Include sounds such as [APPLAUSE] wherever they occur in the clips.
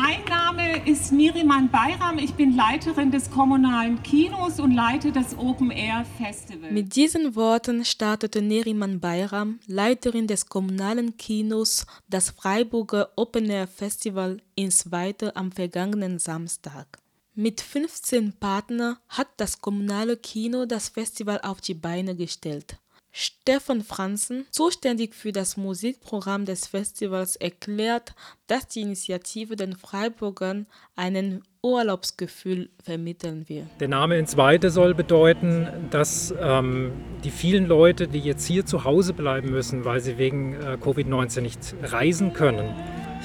Mein Name ist Niriman Bayram. Ich bin Leiterin des kommunalen Kinos und leite das Open Air Festival. Mit diesen Worten startete Neriman Bayram, Leiterin des kommunalen Kinos, das Freiburger Open Air Festival ins Weite am vergangenen Samstag. Mit 15 Partnern hat das kommunale Kino das Festival auf die Beine gestellt. Stefan Franzen, zuständig für das Musikprogramm des Festivals, erklärt, dass die Initiative den Freiburgern einen Urlaubsgefühl vermitteln will. Der Name ins Weite soll bedeuten, dass ähm, die vielen Leute, die jetzt hier zu Hause bleiben müssen, weil sie wegen äh, Covid-19 nicht reisen können,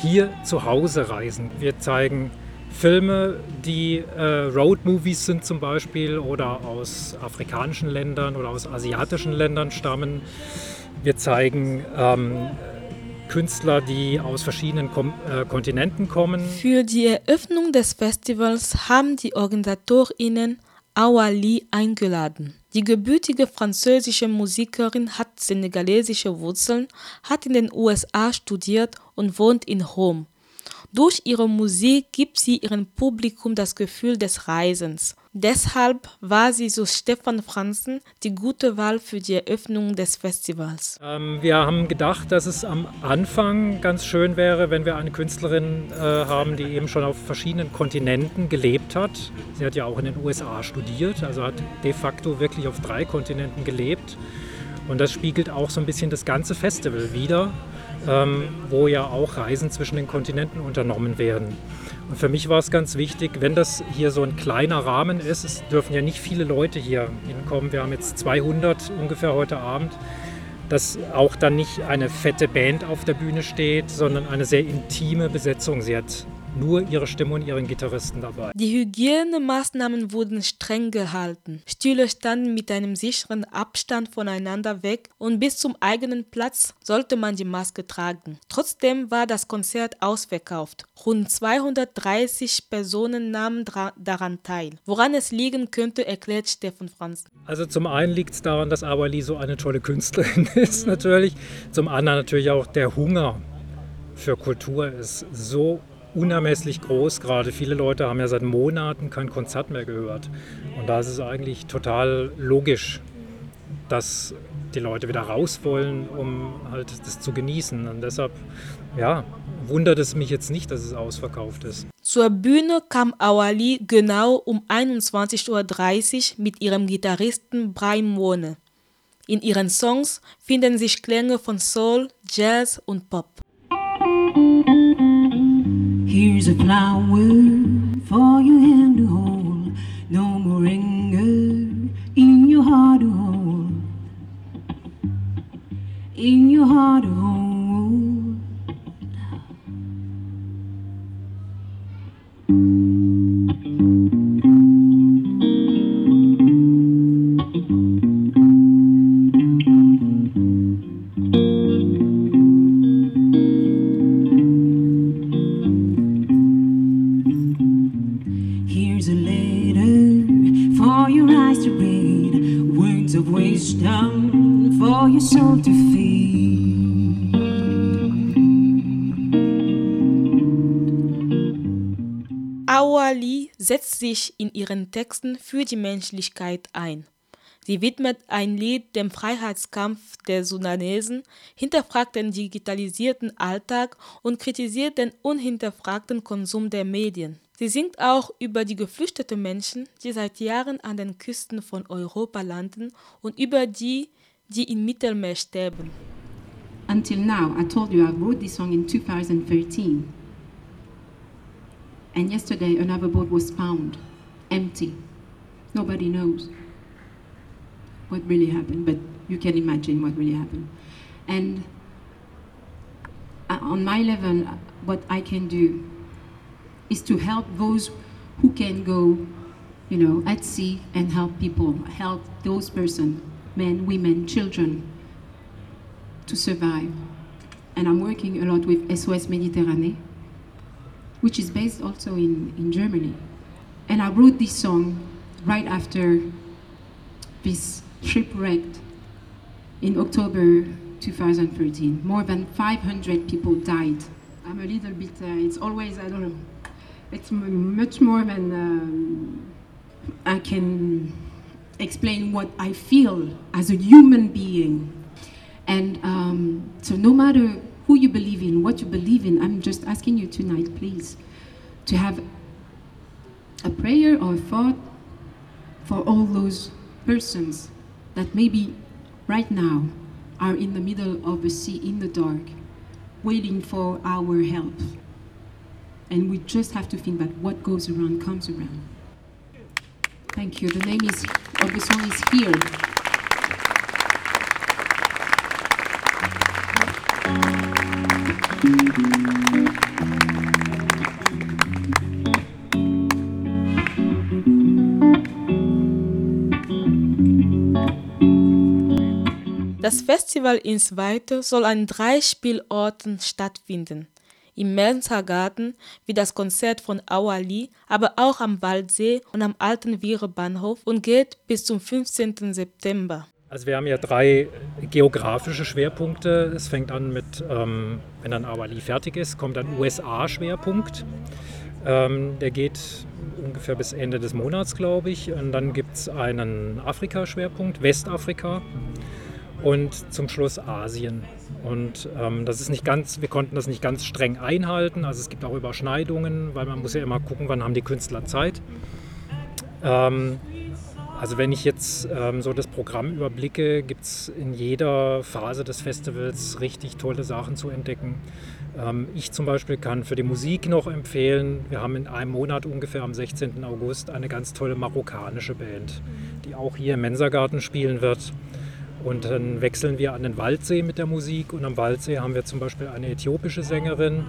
hier zu Hause reisen. Wir zeigen Filme, die äh, Road-Movies sind zum Beispiel oder aus afrikanischen Ländern oder aus asiatischen Ländern stammen. Wir zeigen ähm, Künstler, die aus verschiedenen Kom äh, Kontinenten kommen. Für die Eröffnung des Festivals haben die OrganisatorInnen Awali eingeladen. Die gebürtige französische Musikerin hat senegalesische Wurzeln, hat in den USA studiert und wohnt in Rom. Durch ihre Musik gibt sie ihrem Publikum das Gefühl des Reisens. Deshalb war sie, so Stefan Franzen, die gute Wahl für die Eröffnung des Festivals. Ähm, wir haben gedacht, dass es am Anfang ganz schön wäre, wenn wir eine Künstlerin äh, haben, die eben schon auf verschiedenen Kontinenten gelebt hat. Sie hat ja auch in den USA studiert, also hat de facto wirklich auf drei Kontinenten gelebt. Und das spiegelt auch so ein bisschen das ganze Festival wider ähm, wo ja auch Reisen zwischen den Kontinenten unternommen werden. Und für mich war es ganz wichtig, wenn das hier so ein kleiner Rahmen ist, es dürfen ja nicht viele Leute hier hinkommen, wir haben jetzt 200 ungefähr heute Abend, dass auch dann nicht eine fette Band auf der Bühne steht, sondern eine sehr intime Besetzung. Sie hat nur ihre Stimme und ihren Gitarristen dabei. Die Hygienemaßnahmen wurden streng gehalten. Stühle standen mit einem sicheren Abstand voneinander weg und bis zum eigenen Platz sollte man die Maske tragen. Trotzdem war das Konzert ausverkauft. Rund 230 Personen nahmen daran teil. Woran es liegen könnte, erklärt Stefan Franz. Also zum einen liegt es daran, dass Awali so eine tolle Künstlerin [LAUGHS] ist natürlich. Zum anderen natürlich auch der Hunger für Kultur ist so unermesslich groß. Gerade viele Leute haben ja seit Monaten kein Konzert mehr gehört. Und da ist es eigentlich total logisch, dass die Leute wieder raus wollen, um halt das zu genießen. Und deshalb, ja, wundert es mich jetzt nicht, dass es ausverkauft ist. Zur Bühne kam Awali genau um 21.30 Uhr mit ihrem Gitarristen Brian Mone. In ihren Songs finden sich Klänge von Soul, Jazz und Pop. Here's a flower for your hand to hold. No more anger in your heart to hold. In your heart to hold. Of wisdom for your soul to feed. Awali setzt sich in ihren Texten für die Menschlichkeit ein. Sie widmet ein Lied dem Freiheitskampf der Sudanesen, hinterfragt den digitalisierten Alltag und kritisiert den unhinterfragten Konsum der Medien. Sie singt auch über die geflüchteten Menschen, die seit Jahren an den Küsten von Europa landen und über die, die im Mittelmeer sterben. Until now, I told you I wrote this song in 2013. And yesterday, another boat was found empty. Nobody knows what really happened, but you can imagine what really happened. And uh, on my level, what I can do is to help those who can go, you know, at sea and help people, help those persons, men, women, children, to survive. And I'm working a lot with SOS Mediterranee, which is based also in, in Germany. And I wrote this song right after this shipwreck in October 2013. More than 500 people died. I'm a little bit, uh, it's always, I don't know, it's much more than um, I can explain what I feel as a human being. And um, so, no matter who you believe in, what you believe in, I'm just asking you tonight, please, to have a prayer or a thought for all those persons that maybe right now are in the middle of the sea in the dark, waiting for our help. And we just have to think that what goes around comes around. Thank you. The name is of the song is here. Das Festival in Zweite soll an drei Spielorten stattfinden. Im Menzer Garten, wie das Konzert von Auali, aber auch am Waldsee und am Alten Bahnhof und geht bis zum 15. September. Also wir haben ja drei geografische Schwerpunkte. Es fängt an mit, ähm, wenn dann Awali fertig ist, kommt ein USA-Schwerpunkt. Ähm, der geht ungefähr bis Ende des Monats, glaube ich. Und dann gibt es einen Afrika-Schwerpunkt, Westafrika und zum Schluss Asien. Und ähm, das ist nicht ganz, wir konnten das nicht ganz streng einhalten. Also es gibt auch Überschneidungen, weil man muss ja immer gucken, wann haben die Künstler Zeit. Ähm, also wenn ich jetzt ähm, so das Programm überblicke, gibt es in jeder Phase des Festivals richtig tolle Sachen zu entdecken. Ähm, ich zum Beispiel kann für die Musik noch empfehlen, wir haben in einem Monat ungefähr am 16. August eine ganz tolle marokkanische Band, die auch hier im Mensagarten spielen wird. Und dann wechseln wir an den Waldsee mit der Musik und am Waldsee haben wir zum Beispiel eine äthiopische Sängerin,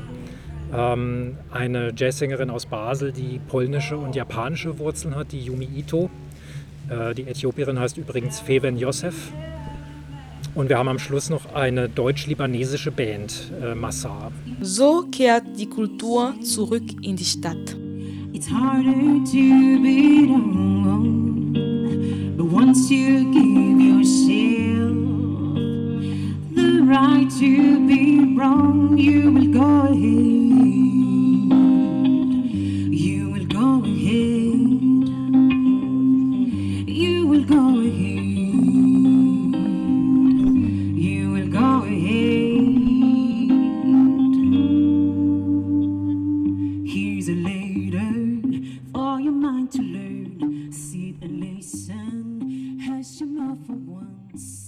ähm, eine Jazzsängerin aus Basel, die polnische und japanische Wurzeln hat, die Yumi Ito. Äh, die Äthiopierin heißt übrigens Feven Yosef. Und wir haben am Schluss noch eine deutsch-libanesische Band, äh, Massar. So kehrt die Kultur zurück in die Stadt. It's harder to be alone, but once you give yourself the right to be wrong, you will go ahead. You will go ahead. You will go ahead. You will go ahead. Here's a letter for your mind to learn. Sit and listen. Hush your mouth for once.